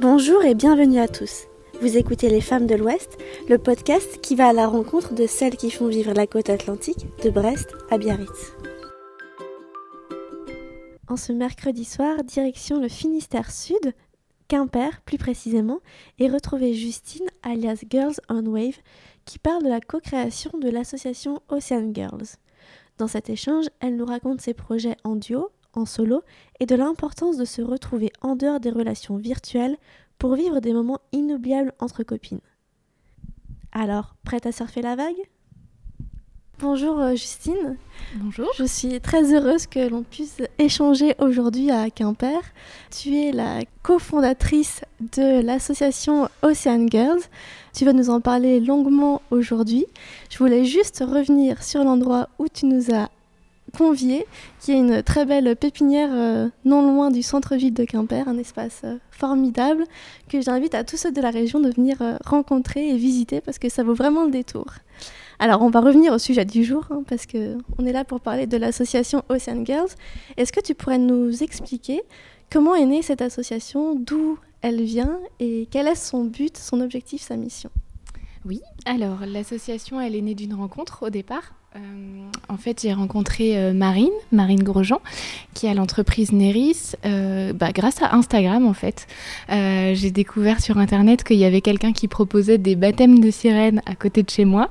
Bonjour et bienvenue à tous. Vous écoutez Les Femmes de l'Ouest, le podcast qui va à la rencontre de celles qui font vivre la côte atlantique de Brest à Biarritz. En ce mercredi soir, direction le Finistère Sud, Quimper plus précisément, et retrouver Justine alias Girls on Wave qui parle de la co-création de l'association Ocean Girls. Dans cet échange, elle nous raconte ses projets en duo, en solo et de l'importance de se retrouver en dehors des relations virtuelles pour vivre des moments inoubliables entre copines. Alors, prête à surfer la vague? Bonjour euh, Justine. Bonjour. Je suis très heureuse que l'on puisse échanger aujourd'hui à Quimper. Tu es la cofondatrice de l'association Ocean Girls. Tu vas nous en parler longuement aujourd'hui. Je voulais juste revenir sur l'endroit où tu nous as conviés, qui est une très belle pépinière euh, non loin du centre-ville de Quimper, un espace euh, formidable que j'invite à tous ceux de la région de venir rencontrer et visiter parce que ça vaut vraiment le détour. Alors, on va revenir au sujet du jour, hein, parce qu'on est là pour parler de l'association Ocean Girls. Est-ce que tu pourrais nous expliquer comment est née cette association, d'où elle vient et quel est son but, son objectif, sa mission? Oui, alors l'association, elle est née d'une rencontre au départ euh, en fait, j'ai rencontré euh, Marine, Marine Grosjean, qui a l'entreprise Neris, euh, bah, grâce à Instagram en fait. j'ai découvert sur internet qu'il y avait quelqu'un qui proposait des baptêmes de sirènes à côté de chez moi,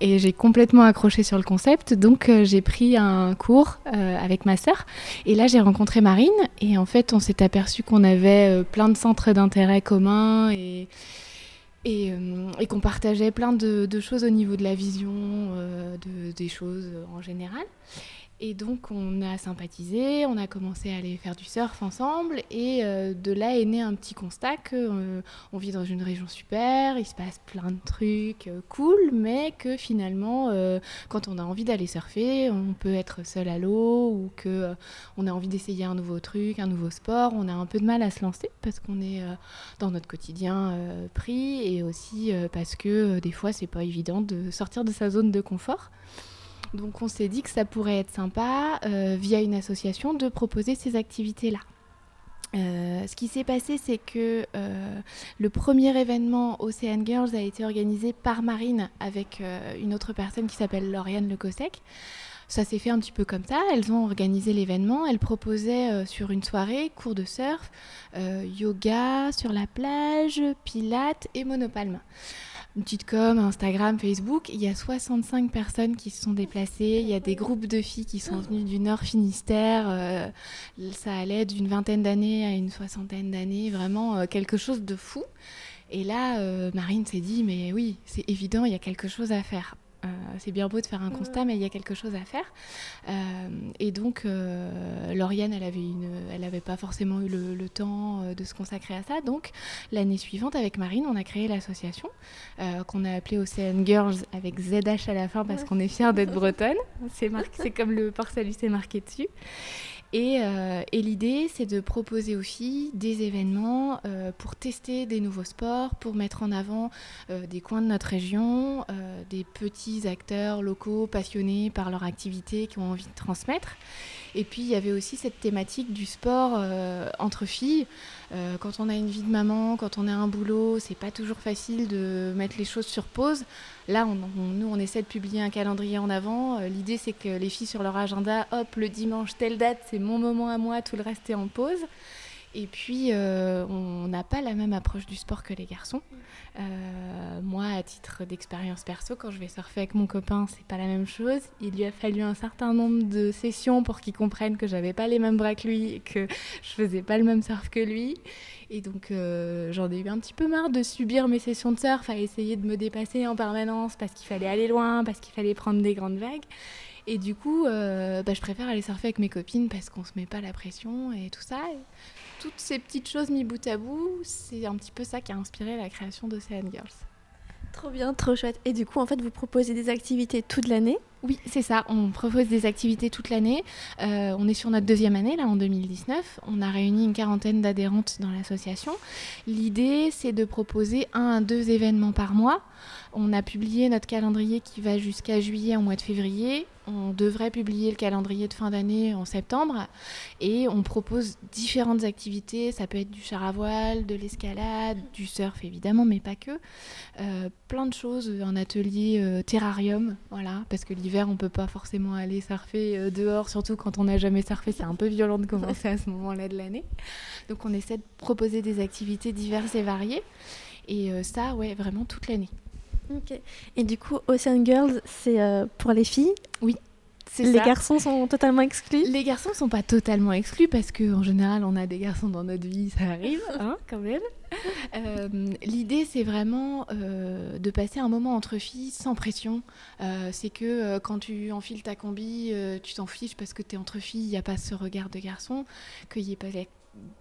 et j'ai complètement accroché sur le concept. Donc j'ai pris un cours avec ma sœur, et là j'ai rencontré Marine, et en fait on s'est aperçu qu'on avait plein de centres d'intérêt communs et euh, et, qu'on partageait plein de, choses au niveau de la vision euh, des choses en général. Et donc on a sympathisé, on a commencé à aller faire du surf ensemble et euh, de là est né un petit constat que euh, on vit dans une région super, il se passe plein de trucs euh, cool, mais que finalement quand on a envie d'aller surfer, on peut être seul à l'eau ou que on a envie d'essayer un nouveau truc, un nouveau sport, on a un peu de mal à se lancer parce qu'on est dans notre quotidien pris et aussi parce que des fois c'est pas évident de sortir de sa zone de confort. Donc on s'est dit que ça pourrait être sympa, euh, via une association, de proposer ces activités-là. Euh, ce qui s'est passé, c'est que euh, le premier événement Ocean Girls a été organisé par Marine avec une autre personne qui s'appelle Lauriane Le Cossec. Ça s'est fait un petit peu comme ça. Elles ont organisé l'événement. Elles proposaient sur une soirée cours de surf, yoga sur la plage, pilates et monopalme une petite com, Instagram, Facebook. Il y a 65 personnes qui se sont déplacées. Il y a des groupes de filles qui sont venues du Nord Finistère. Euh, ça allait d'une vingtaine d'années à une soixantaine d'années. Vraiment euh, quelque chose de fou. Et là, euh, Marine s'est dit, mais oui, c'est évident, il y a quelque chose à faire. Euh, c'est bien beau de faire un constat, mais il y a quelque chose à faire. Euh, et donc, euh, Lauriane, elle avait, une, elle avait pas forcément eu le, temps de se consacrer à ça. Donc, l'année suivante, avec Marine, on a créé l'association qu'on a appelée Ocean Girls avec ZH à la fin parce qu'on est fiers d'être bretonne. C'est, c'est comme le port salut, c'est marqué dessus. Euh, et, l'idée, c'est de proposer filles des événements euh, pour tester des nouveaux sports, pour mettre en avant euh, des coins de notre région, des petits acteurs locaux passionnés par leur activité qui ont envie de transmettre. Et puis, il y avait aussi cette thématique du sport entre filles. quand on a une vie de maman, quand on a un boulot, c'est pas toujours facile de mettre les choses sur pause. Là, nous, on essaie de publier un calendrier en avant. L'idée, c'est que les filles sur leur agenda, hop, le dimanche, telle date, c'est mon moment à moi, tout le reste est en pause. Et puis, euh, on n'a pas la même approche du sport que les garçons. Euh, moi, à titre d'expérience perso, quand je vais surfer avec mon copain, c'est pas la même chose. Il lui a fallu un certain nombre de sessions pour qu'il comprenne que j'avais pas les mêmes bras que lui et que je faisais pas le même surf que lui. Et donc, euh, j'en ai eu un petit peu marre de subir mes sessions de surf, à essayer de me dépasser en permanence parce qu'il fallait aller loin, parce qu'il fallait prendre des grandes vagues. Et du coup, euh, bah, je préfère aller surfer avec mes copines parce qu'on se met pas la pression et tout ça. toutes ces petites choses mis bout à bout, c'est un petit peu ça qui a inspiré la création d'Ocean Girls. Trop bien, trop chouette. Et du coup, en fait, vous proposez des activités toute l'année Oui, c'est ça. On propose des activités toute l'année. Euh, on est sur notre deuxième année, là, en 2019. On a réuni une quarantaine d'adhérentes dans l'association. L'idée, c'est de proposer un à deux événements par mois. On a publié notre calendrier qui va jusqu'à juillet au mois de février. On devrait publier le calendrier de fin d'année en septembre. Et on propose différentes activités. Ça peut être du char à voile, de l'escalade, du surf évidemment, mais pas que. Euh, plein de choses. Un atelier euh, terrarium, voilà, parce que l'hiver, on peut pas forcément aller surfer euh, dehors, surtout quand on n'a jamais surfé. C'est un peu violent de commencer à ce moment-là de l'année. Donc on essaie de proposer des activités diverses et variées. Et ça, ouais, vraiment toute l'année. Et du coup, Ocean Girls, c'est euh, pour les filles? Oui. Les garçons sont totalement exclus? Les garçons sont pas totalement exclus parce qu'en général, on a des garçons dans notre vie, ça arrive, hein, quand même. Euh, l'idée, c'est vraiment euh, de passer un moment entre filles sans pression. c'est que quand tu enfiles ta combi, tu t'en fiches parce que tu es entre filles, il n'y a pas ce regard de garçon, qu'il n'y ait pas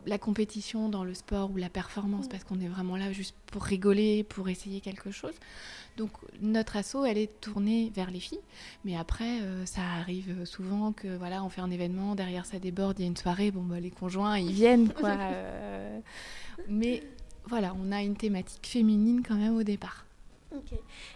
la compétition dans le sport ou la performance parce qu'on est vraiment là juste pour rigoler, pour essayer quelque chose. Donc notre assaut, elle est tournée vers les filles, mais après euh, ça arrive souvent que voilà, on fait un événement, derrière ça déborde, il y a une soirée, bon bah, les conjoints ils viennent quoi. Euh. mais voilà, on a une thématique féminine quand même au départ.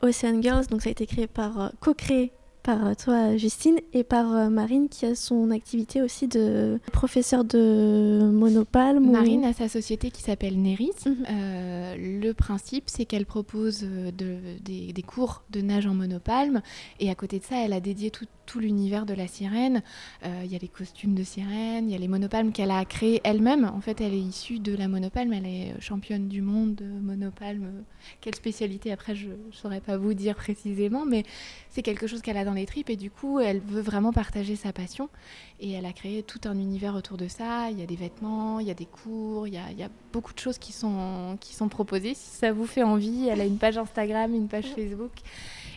Ocean Girls, donc ça a été créé par euh, co-créé par euh, toi, Justine, et par euh, Marine, qui a son activité aussi de professeur de monopalme. Marine a sa société qui s'appelle Neris. Mhm. Euh, le principe, c'est qu'elle propose de, des, des, cours de nage en monopalme, et à côté de ça, elle a dédié tout, tout l'univers de la sirène. Euh, il y a les costumes de sirène, il y a les monopalmes qu'elle a créés elle-même. En fait, elle est issue de la monopalme, elle est championne du monde de monopalme. Quelle spécialité après, je ne saurais pas vous dire précisément, mais c'est quelque chose qu'elle a dans les tripes et du coup, elle veut vraiment partager sa passion. Et elle a créé tout un univers autour de ça. Il y a des vêtements, il y a des cours, il y a, il y a beaucoup de choses qui sont, qui sont proposées. Si ça vous fait envie, elle a une page Instagram, une page Facebook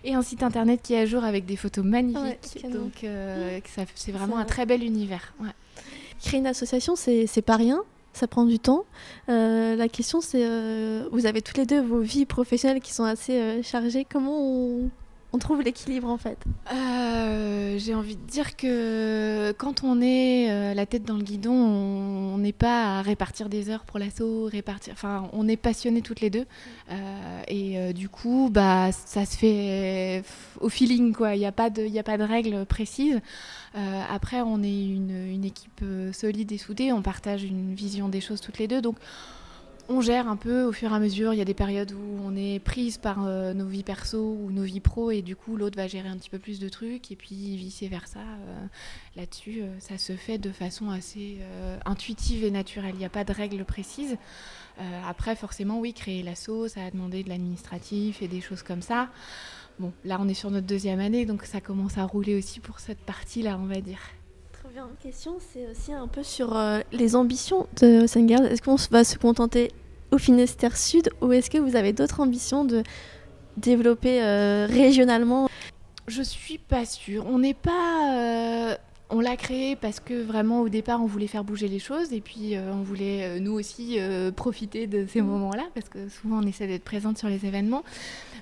et un site internet qui est à jour avec des photos magnifiques. donc euh, c'est vraiment un très bel univers. Créer une association, c'est pas rien. Ça prend du temps. Euh, la question, c'est, euh, vous avez toutes les deux vos vies professionnelles qui sont assez chargées. Comment on, on trouve l'équilibre en fait euh, J'ai envie de dire que quand on est euh, la tête dans le guidon, on n'est pas à répartir des heures pour l'assaut, répartir. Enfin, on est passionnés toutes les deux, euh, et du coup, bah, ça se fait au feeling quoi. Il n'y a pas de, de règles précises. après, on est une, une, équipe solide et soudée. On partage une vision des choses toutes les deux, donc on gère un peu au fur et à mesure. Il y a des périodes où on est prise par euh, nos vies perso ou nos vies pro et du coup l'autre va gérer un petit peu plus de trucs et puis vice versa. Euh, là-dessus, euh, ça se fait de façon assez intuitive et naturelle. Il n'y a pas de règles précises. après, forcément, oui, créer l'assaut, ça a demandé de l'administratif et des choses comme ça. Bon, là, on est sur notre deuxième année, donc ça commence à rouler aussi pour cette partie-là, on va dire. Très bien. Question, c'est aussi un peu sur les ambitions de Sengard. Est-ce qu'on va se contenter au Finistère Sud ou est-ce que vous avez d'autres ambitions de développer euh, régionalement? Je suis pas sûre. On n'est pas. Euh, on l'a créé parce que vraiment au départ on voulait faire bouger les choses et puis euh, on voulait nous aussi profiter de ces mmh. moments-là parce que souvent on essaie d'être présente sur les événements.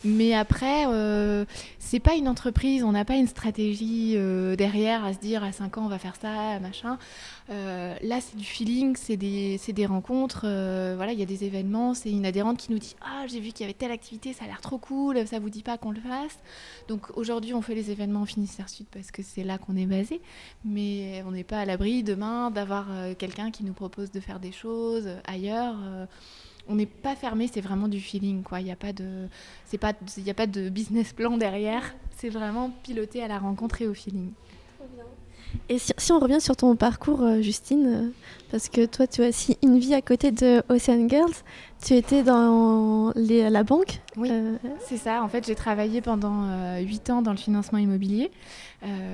Mais après, euh, c'est pas une entreprise, on n'a pas une stratégie euh, derrière à se dire à 5 ans on va faire ça, machin. Euh, là, c'est du feeling, c'est des, des, rencontres. Voilà, il y a des événements. C'est une adhérente qui nous dit Ah, j'ai vu qu'il y avait telle activité, ça a l'air trop cool, ça vous dit pas qu'on le fasse. Donc aujourd'hui, on fait les événements en Finistère Sud parce que c'est là qu'on est basé. Mais on n'est pas à l'abri demain d'avoir quelqu'un qui nous propose de faire des choses ailleurs on n'est pas fermé, c'est vraiment du feeling, quoi. Il n'y a pas de, c'est pas, il a pas de business plan derrière. C'est vraiment piloté à la rencontre et au feeling. Et si, on revient sur ton parcours, euh, Justine, euh, parce que toi, tu as aussi une vie à côté de Ocean Girls. Tu étais dans la banque. Oui, euh, c'est ça. En fait, j'ai travaillé pendant 8 ans dans le financement immobilier.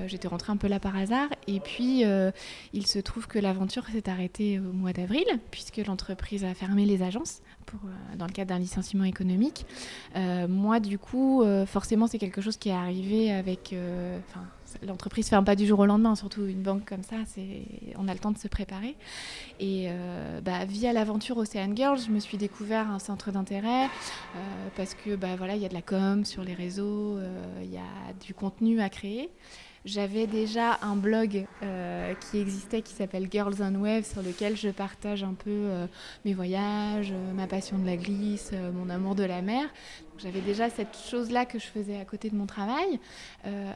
J'étais rentrée un peu là par hasard. Et puis, il se trouve que l'aventure s'est arrêtée au mois d'avril, puisque l'entreprise a fermé les agences pour, dans le cadre d'un licenciement économique. moi, du coup, forcément, c'est quelque chose qui est arrivé avec l'entreprise ferme pas du jour au lendemain, surtout une banque comme ça, on a le temps de se préparer. Et euh, bah, via l'aventure Ocean Girls, je me suis découvert un centre d'intérêt euh, parce que bah, voilà, il y a de la com sur les réseaux, il y a du contenu à créer. J'avais déjà un blog euh, qui existait qui s'appelle Girls on Wave sur lequel je partage un peu euh, mes voyages, euh, ma passion de la glisse, mon amour de la mer. J'avais déjà cette chose-là que je faisais à côté de mon travail.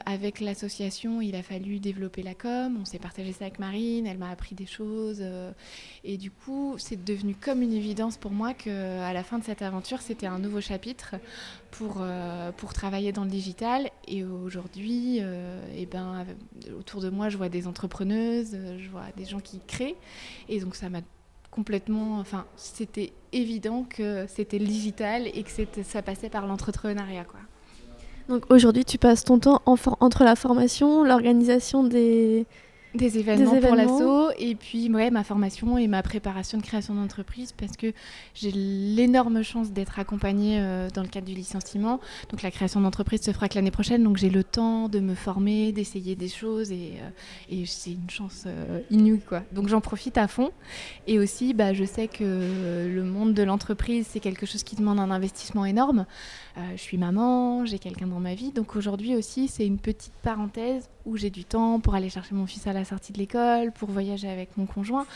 avec l'association, il a fallu développer la com. On s'est partagé ça avec Marine, elle m'a appris des choses. et du coup, c'est devenu comme une évidence pour moi qu'à la fin de cette aventure, c'était un nouveau chapitre pour, pour travailler dans le digital. Et aujourd'hui, et ben, autour de moi, je vois des entrepreneuses, euh, je vois des gens qui créent. Et donc, ça m'a complètement. Enfin, c'était évident que c'était digital et que ça passait par l'entrepreneuriat. Quoi. Donc, aujourd'hui, tu passes ton temps entre la formation, l'organisation des, des événements, pour l'assaut et puis ouais, ma formation et ma préparation de création d'entreprise parce que j'ai l'énorme chance d'être accompagnée euh, dans le cadre du licenciement. Donc la création d'entreprise se fera que l'année prochaine, donc j'ai le temps de me former, d'essayer des choses et, euh, et c'est une chance euh, inouïe quoi. Donc j'en profite à fond et aussi bah, je sais que le monde de l'entreprise c'est quelque chose qui demande un investissement énorme. je suis maman, j'ai quelqu'un dans ma vie, donc aujourd'hui aussi c'est une petite parenthèse où j'ai du temps pour aller chercher mon fils à la sortie de l'école, pour voyager avec mon conjoint,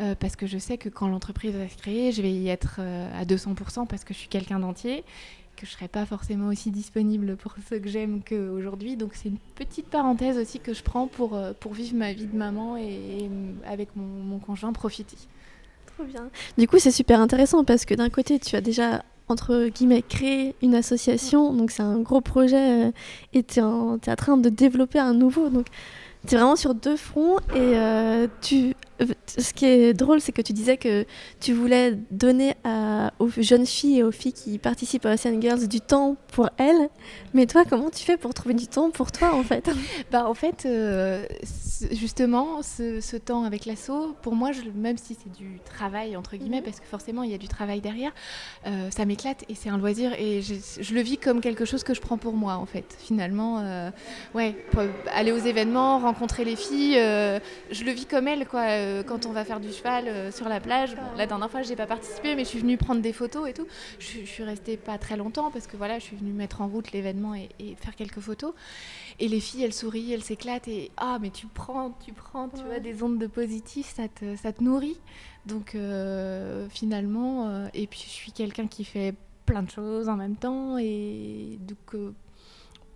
euh, parce que je sais que quand l'entreprise va se créer, je vais y être euh, à 200% parce que je suis quelqu'un d'entier que je ne serai pas forcément aussi disponible pour ceux que j'aime qu'aujourd'hui. Donc c'est une petite parenthèse aussi que je prends pour, euh, pour vivre ma vie de maman et, avec mon, mon, conjoint profiter. Trop bien. Du coup c'est super intéressant parce que d'un côté tu as déjà entre guillemets, créer une association. Donc, c'est un gros projet euh, et tu es, en train de développer un nouveau. Donc, tu vraiment sur deux fronts et euh, tu ce qui est drôle, c'est que tu disais que tu voulais donner aux jeunes filles et aux filles qui participent à Ocean Girls du temps pour elles. Mais toi, comment tu fais pour trouver du temps pour toi, en fait? Bah, en fait, euh, justement, ce, temps avec l'assaut, pour moi, je, même si c'est du travail, entre guillemets, mhm. parce que forcément, il y a du travail derrière, euh, ça m'éclate et c'est un loisir et je, le vis comme quelque chose que je prends pour moi, en fait. Finalement, euh, ouais, aller aux événements, rencontrer les filles, je le vis comme elles, quoi euh, quand on va faire du cheval euh, sur la plage. la dernière fois, je n'ai pas participé, mais je suis venue prendre des photos et tout. Je, suis restée pas très longtemps parce que voilà, je suis venue mettre en route l'événement et, faire quelques photos. Et les filles, elles sourient, elles s'éclatent et ah, mais tu prends, tu prends, tu vois, des ondes de positif, ça te, ça te nourrit. Donc euh, finalement, et puis je suis quelqu'un qui fait plein de choses en même temps et donc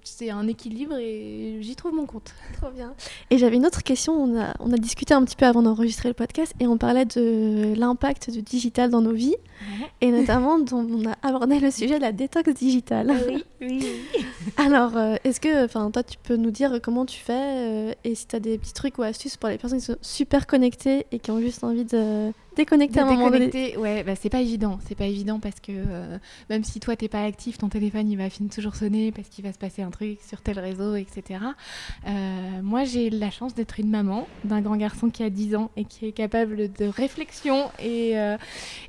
c'est un équilibre et j'y trouve mon compte. Trop bien. Et j'avais une autre question. On a, on a discuté un petit peu avant d'enregistrer le podcast et on parlait de l'impact du digital dans nos vies. Et notamment, on a abordé le sujet de la détox digitale. Oui, oui, Alors, euh, est-ce que, enfin, toi, tu peux nous dire comment tu fais euh, et si tu as des petits trucs ou astuces pour les personnes qui sont super connectées et qui ont juste envie de déconnecter à un moment donné Ouais, bah, c'est pas évident. C'est pas évident parce que euh, même si toi, t'es pas actif, ton téléphone, il va finir toujours sonner parce qu'il va se passer un truc sur tel réseau, etc. moi, j'ai la chance d'être une maman d'un grand garçon qui a 10 ans et qui est capable de réflexion et,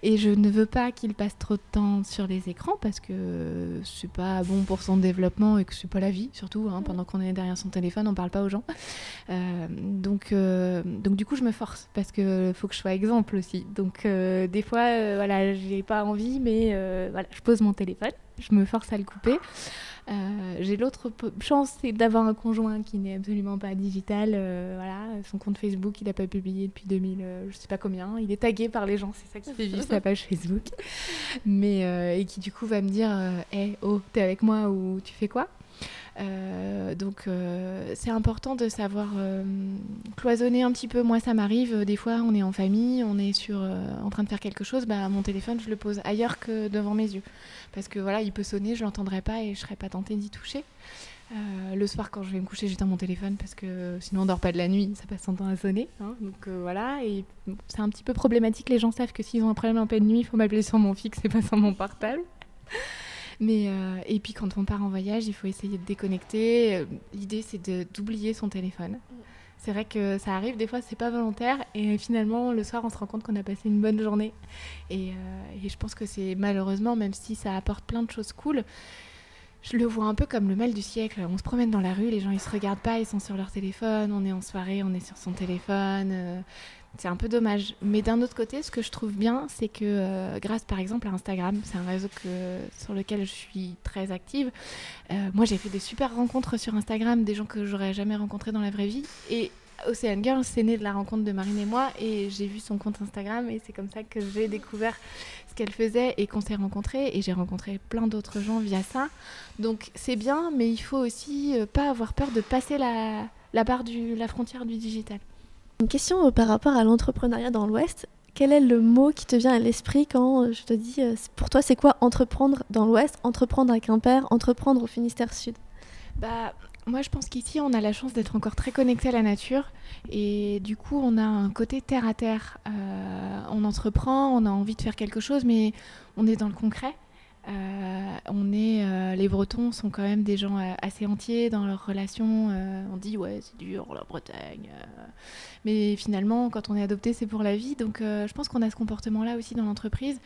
et je ne veux pas qu'il passe trop de temps sur les écrans parce que c'est pas bon pour son développement et que c'est pas la vie, surtout. Hein, pendant qu'on est derrière son téléphone, on parle pas aux gens. Euh, donc, euh, donc du coup, je me force parce que faut que je sois exemple aussi. Donc euh, des fois, voilà, j'ai pas envie, mais voilà, je pose mon téléphone, je me force à le couper. Euh, j'ai l'autre chance, c'est d'avoir un conjoint qui n'est absolument pas digital. Euh, voilà, son compte Facebook, il n'a pas publié depuis 2000, euh, je sais pas combien. Il est tagué par les gens, c'est ça qui fait vivre sa page Facebook. Mais et qui du coup va me dire, hé, oh, t'es avec moi ou tu fais quoi? Euh, donc euh, c'est important de savoir euh, cloisonner un petit peu. Moi ça m'arrive, des fois on est en famille, on est sur, en train de faire quelque chose, bah, mon téléphone je le pose ailleurs que devant mes yeux. Parce que voilà, il peut sonner, je l'entendrai pas et je serais pas tentée d'y toucher. le soir quand je vais me coucher j'éteins mon téléphone parce que sinon on dort pas de la nuit, ça passe son temps à sonner. Hein. donc voilà, et c'est un petit peu problématique, les gens savent que s'ils ont un problème en pleine nuit, il faut m'appeler sur mon fixe et pas sur mon portable. Mais, euh, et puis quand on part en voyage, il faut essayer de déconnecter. Euh, l'idée, c'est d'oublier son téléphone. C'est vrai que ça arrive, des fois, c'est pas volontaire. Et finalement, le soir, on se rend compte qu'on a passé une bonne journée. Et, euh, et je pense que c'est malheureusement, même si ça apporte plein de choses cool, je le vois un peu comme le mal du siècle. On se promène dans la rue, les gens ils se regardent pas, ils sont sur leur téléphone, on est en soirée, on est sur son téléphone. C'est un peu dommage. Mais d'un autre côté, ce que je trouve bien, c'est que euh, grâce par exemple à Instagram, c'est un réseau que, sur lequel je suis très active, euh, moi j'ai fait des super rencontres sur Instagram, des gens que j'aurais jamais rencontrés dans la vraie vie. Et Ocean Girl, c'est né de la rencontre de Marine et moi, et j'ai vu son compte Instagram, et c'est comme ça que j'ai découvert ce qu'elle faisait et qu'on s'est rencontrés, et j'ai rencontré plein d'autres gens via ça. Donc c'est bien, mais il faut aussi euh, pas avoir peur de passer la, la barre du la frontière du digital. Une question euh, par rapport à l'entrepreneuriat dans l'Ouest. Quel est le mot qui te vient à l'esprit quand euh, je te dis, euh, pour toi, c'est quoi entreprendre dans l'Ouest, entreprendre à Quimper, entreprendre au Finistère Sud? Bah, moi, je pense qu'ici, on a la chance d'être encore très connecté à la nature. Et du coup, on a un côté terre à terre. On entreprend, on a envie de faire quelque chose, mais on est dans le concret. Euh, on est, euh, les Bretons sont quand même des gens euh, assez entiers dans leurs relations. On dit ouais c'est dur la Bretagne, mais finalement quand on est adopté c'est pour la vie. Donc je pense qu'on a ce comportement-là aussi dans l'entreprise.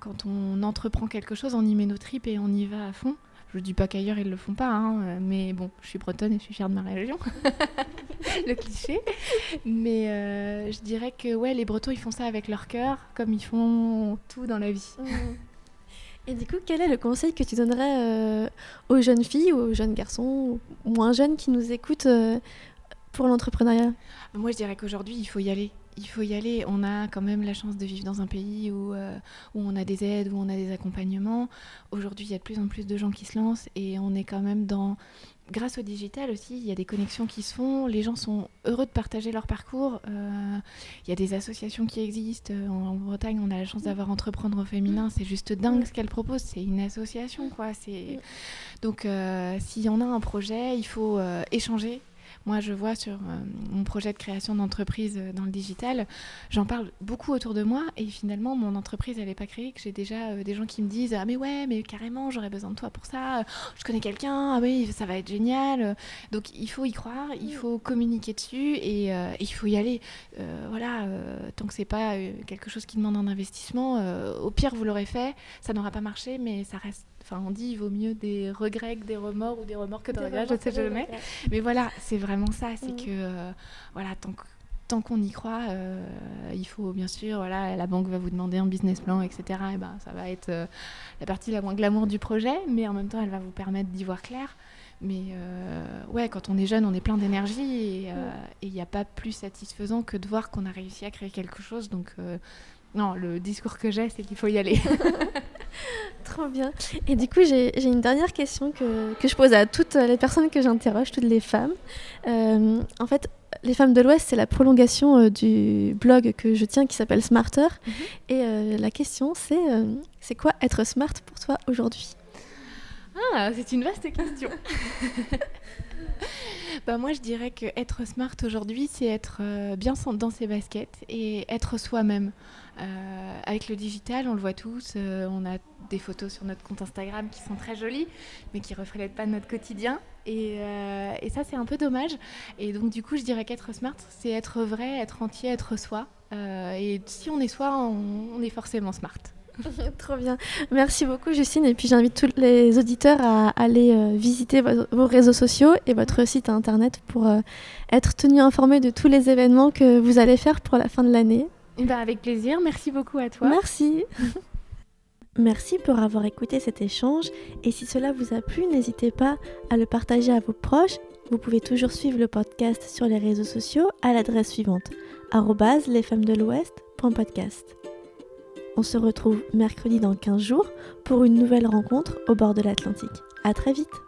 Quand on entreprend quelque chose, on y met nos tripes et on y va à fond. Je dis pas qu'ailleurs ils le font pas, hein, mais bon, je suis bretonne et je suis fière de ma région. le cliché. Mais je dirais que ouais, les Bretons ils font ça avec leur cœur, comme ils font tout dans la vie. Et du coup, quel est le conseil que tu donnerais euh, aux jeunes filles, aux jeunes garçons, moins jeunes qui nous écoutent euh, pour l'entrepreneuriat? Moi, je dirais qu'aujourd'hui, il faut y aller. Il faut y aller. On a quand même la chance de vivre dans un pays où, euh, où on a des aides, où on a des accompagnements. Aujourd'hui, il y a de plus en plus de gens qui se lancent et on est quand même dans... Grâce au digital aussi, il y a des connexions qui se font. Les gens sont heureux de partager leur parcours. Euh, il y a des associations qui existent. En, en Bretagne, on a la chance d'avoir Entreprendre au féminin. C'est juste dingue ce qu'elle propose. C'est une association, quoi. Donc, euh, si on a un projet, il faut euh, échanger. Moi, je vois sur euh, mon projet de création d'entreprise euh, dans le digital, j'en parle beaucoup autour de moi et finalement, mon entreprise, elle n'est pas créée, que j'ai déjà euh, des gens qui me disent Ah, mais ouais, mais carrément, j'aurais besoin de toi pour ça, je connais quelqu'un, ah oui, ça va être génial. Donc, il faut y croire, il faut communiquer dessus et il faut y aller. Voilà, tant que c'est pas quelque chose qui demande un investissement, au pire, vous l'aurez fait, ça n'aura pas marché, mais ça reste. Enfin, on dit il vaut mieux des regrets que des remords ou des remords que des regrets, je sais jamais. Mais voilà, c'est vraiment ça, c'est Mhm. que euh, voilà, tant que- tant qu'on y croit, euh, il faut bien sûr, voilà, la banque va vous demander un business plan, etc. Et ben, ça va être euh, la partie la moins glamour du projet, mais en même temps, elle va vous permettre d'y voir clair. Mais euh, ouais, quand on est jeune, on est plein d'énergie et et il n'y a pas plus satisfaisant que de voir qu'on a réussi à créer quelque chose. Donc non, le discours que j'ai, c'est qu'il faut y aller. Trop bien. Et du coup, j'ai une dernière question que, que je pose à toutes les personnes que j'interroge, toutes les femmes. Euh, en fait, les femmes de l'Ouest, c'est la prolongation euh, du blog que je tiens qui s'appelle Smarter. Mhm. Et euh, la question, c'est c'est quoi être smart pour toi aujourd'hui? Ah, c'est une vaste question. bah moi, je dirais que être smart aujourd'hui, c'est être euh, bien dans ses baskets et être soi-même. Euh, avec le digital, on le voit tous, euh, on a des photos sur notre compte Instagram qui sont très jolies, mais qui reflètent pas notre quotidien. Et, ça, c'est un peu dommage. Et donc, du coup, je dirais qu'être smart, c'est être vrai, être entier, être soi. Et si on est soi, on est forcément smart. Trop bien. Merci beaucoup, Justine. Et puis, j'invite tous les auditeurs à aller euh, visiter vo- vos réseaux sociaux et votre site internet pour euh, être tenus informés de tous les événements que vous allez faire pour la fin de l'année. Bah, avec plaisir, merci beaucoup à toi. Merci. Merci pour avoir écouté cet échange et si cela vous a plu, n'hésitez pas à le partager à vos proches. Vous pouvez toujours suivre le podcast sur les réseaux sociaux à l'adresse suivante arrobase lesfemmesdelouest.podcast. On se retrouve mercredi dans 15 jours pour une nouvelle rencontre au bord de l'Atlantique. À très vite